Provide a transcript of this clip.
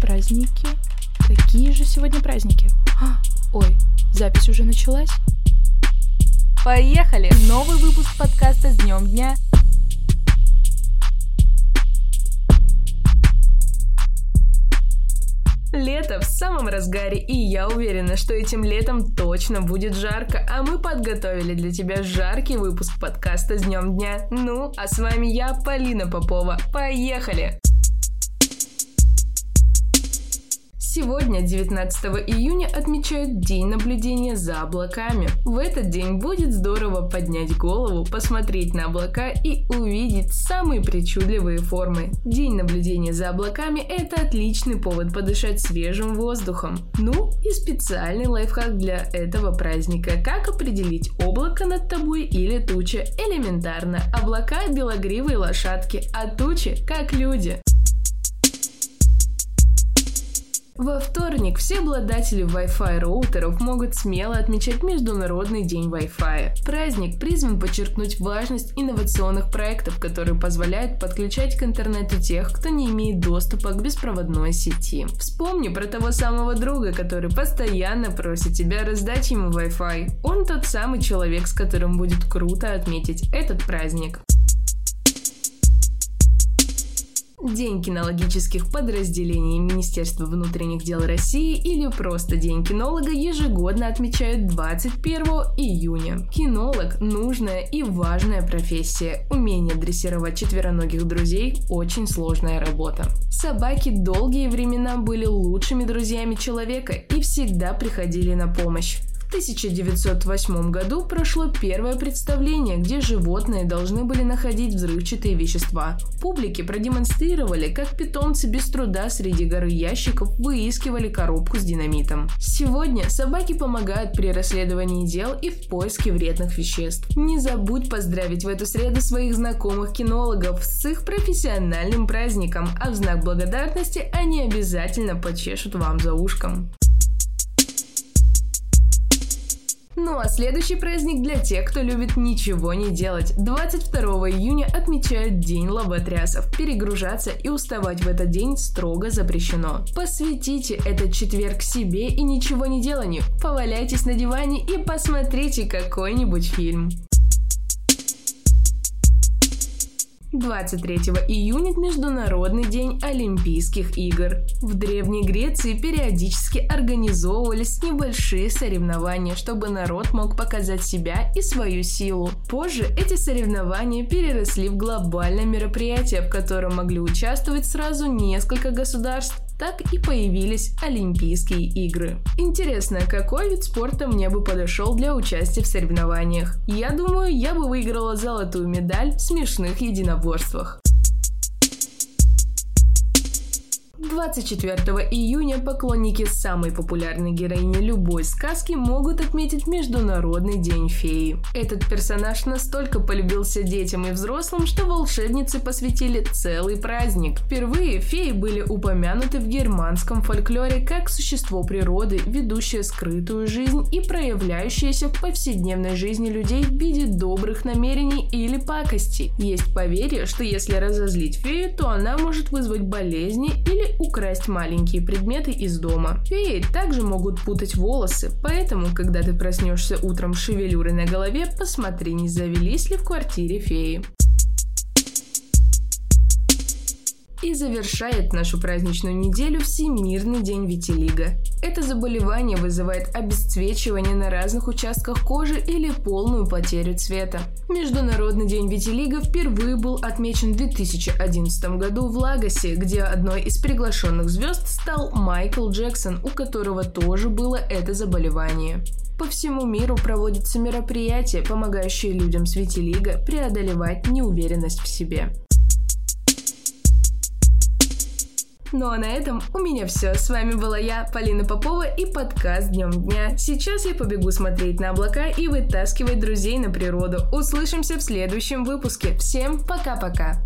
Праздники? Какие же сегодня праздники? А, ой, запись уже началась? Поехали! Новый выпуск подкаста с днем дня. Лето в самом разгаре, и я уверена, что этим летом точно будет жарко, а мы подготовили для тебя жаркий выпуск подкаста с днем дня. Ну, а с вами я, Полина Попова. Поехали! Сегодня, 19 июня, отмечают День наблюдения за облаками. В этот день будет здорово поднять голову, посмотреть на облака и увидеть самые причудливые формы. День наблюдения за облаками – это отличный повод подышать свежим воздухом. Ну и специальный лайфхак для этого праздника. Как определить облако над тобой или туча? Элементарно. Облака – белогривые лошадки, а тучи – как люди. Во вторник все обладатели Wi-Fi роутеров могут смело отмечать Международный день Wi-Fi. Праздник призван подчеркнуть важность инновационных проектов, которые позволяют подключать к интернету тех, кто не имеет доступа к беспроводной сети. Вспомни про того самого друга, который постоянно просит тебя раздать ему Wi-Fi. Он тот самый человек, с которым будет круто отметить этот праздник. День кинологических подразделений Министерства внутренних дел России или просто День кинолога ежегодно отмечают 21 июня. Кинолог – нужная и важная профессия. Умение дрессировать четвероногих друзей – очень сложная работа. Собаки долгие времена были лучшими друзьями человека и всегда приходили на помощь. 1908 году прошло первое представление, где животные должны были находить взрывчатые вещества. Публике продемонстрировали, как питомцы без труда среди горы ящиков выискивали коробку с динамитом. Сегодня собаки помогают при расследовании дел и в поиске вредных веществ. Не забудь поздравить в эту среду своих знакомых кинологов с их профессиональным праздником, а в знак благодарности они обязательно почешут вам за ушком. Ну а следующий праздник для тех, кто любит ничего не делать. 22 июня отмечают День лоботрясов. Перегружаться и уставать в этот день строго запрещено. Посвятите этот четверг себе и ничего не деланию. Поваляйтесь на диване и посмотрите какой-нибудь фильм. 23 июня – Международный день Олимпийских игр. В Древней Греции периодически организовывались небольшие соревнования, чтобы народ мог показать себя и свою силу. Позже эти соревнования переросли в глобальное мероприятие, в котором могли участвовать сразу несколько государств так и появились Олимпийские игры. Интересно, какой вид спорта мне бы подошел для участия в соревнованиях? Я думаю, я бы выиграла золотую медаль в смешных единоборствах. 24 июня поклонники самой популярной героини любой сказки могут отметить Международный день феи. Этот персонаж настолько полюбился детям и взрослым, что волшебницы посвятили целый праздник. Впервые феи были упомянуты в германском фольклоре как существо природы, ведущее скрытую жизнь и проявляющееся в повседневной жизни людей в виде добрых намерений или пакостей. Есть поверье, что если разозлить фею, то она может вызвать болезни или украсть маленькие предметы из дома. Феи также могут путать волосы, поэтому, когда ты проснешься утром с шевелюрой на голове, посмотри, не завелись ли в квартире феи. И завершает нашу праздничную неделю Всемирный день Витилиго. Это заболевание вызывает обесцвечивание на разных участках кожи или полную потерю цвета. Международный день Витилиго впервые был отмечен в 2011 году в Лагосе, где одной из приглашенных звезд стал Майкл Джексон, у которого тоже было это заболевание. По всему миру проводятся мероприятия, помогающие людям с Витилиго преодолевать неуверенность в себе. Ну а на этом у меня все. С вами была я, Полина Попова и подкаст Днем Дня. Сейчас я побегу смотреть на облака и вытаскивать друзей на природу. Услышимся в следующем выпуске. Всем пока-пока.